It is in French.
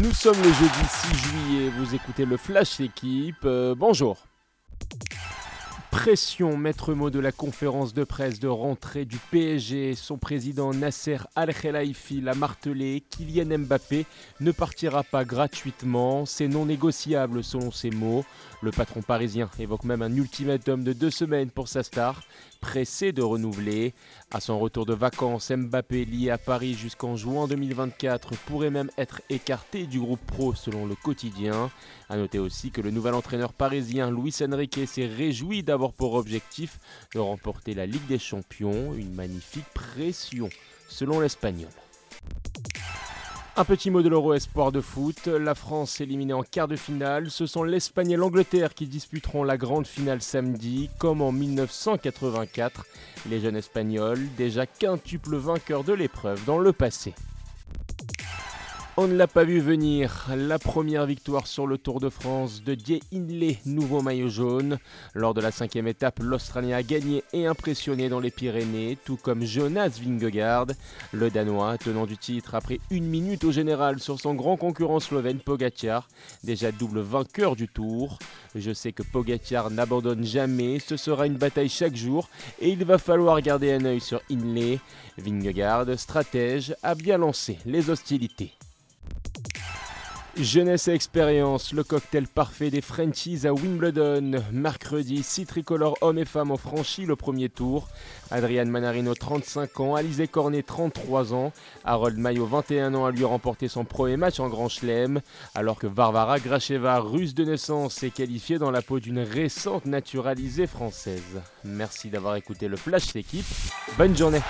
Nous sommes le jeudi 6 juillet, vous écoutez le Flash Équipe. Euh, bonjour. Pression, maître mot de la conférence de presse de rentrée du PSG. Son président Nasser Al-Khelaifi l'a martelé. Kylian Mbappé ne partira pas gratuitement. C'est non négociable selon ses mots. Le patron parisien évoque même un ultimatum de deux semaines pour sa star, pressé de renouveler. À son retour de vacances, Mbappé, lié à Paris jusqu'en juin 2024, pourrait même être écarté du groupe pro selon le quotidien. A noter aussi que le nouvel entraîneur parisien Luis Enrique s'est réjoui d'avoir pour objectif de remporter la Ligue des Champions, une magnifique pression selon l'Espagnol. Un petit mot de l'Euro Espoir de foot. La France éliminée en quart de finale. Ce sont l'Espagne et l'Angleterre qui disputeront la grande finale samedi, comme en 1984. Les jeunes Espagnols, déjà quintuple vainqueurs de l'épreuve dans le passé. On ne l'a pas vu venir. La première victoire sur le Tour de France de Die Hindley, nouveau maillot jaune. Lors de la cinquième étape, l'Australien a gagné et impressionné dans les Pyrénées, tout comme Jonas Vingegaard. Le Danois, tenant du titre après une minute au général sur son grand concurrent slovène Pogacar, déjà double vainqueur du Tour. Je sais que Pogacar n'abandonne jamais, ce sera une bataille chaque jour et il va falloir garder un œil sur Hindley. Vingegaard, stratège, a bien lancé les hostilités. Jeunesse et expérience, le cocktail parfait des Frenchies à Wimbledon. Mercredi, six tricolores hommes et femmes ont franchi le premier tour. Adrian Manarino, 35 ans, Alizé Cornet, 33 ans. Harold Mayo, 21 ans, a lui remporté son premier match en Grand Chelem. Alors que Varvara Gracheva, russe de naissance, est qualifiée dans la peau d'une récente naturalisée française. Merci d'avoir écouté le Flash d'équipe. Bonne journée.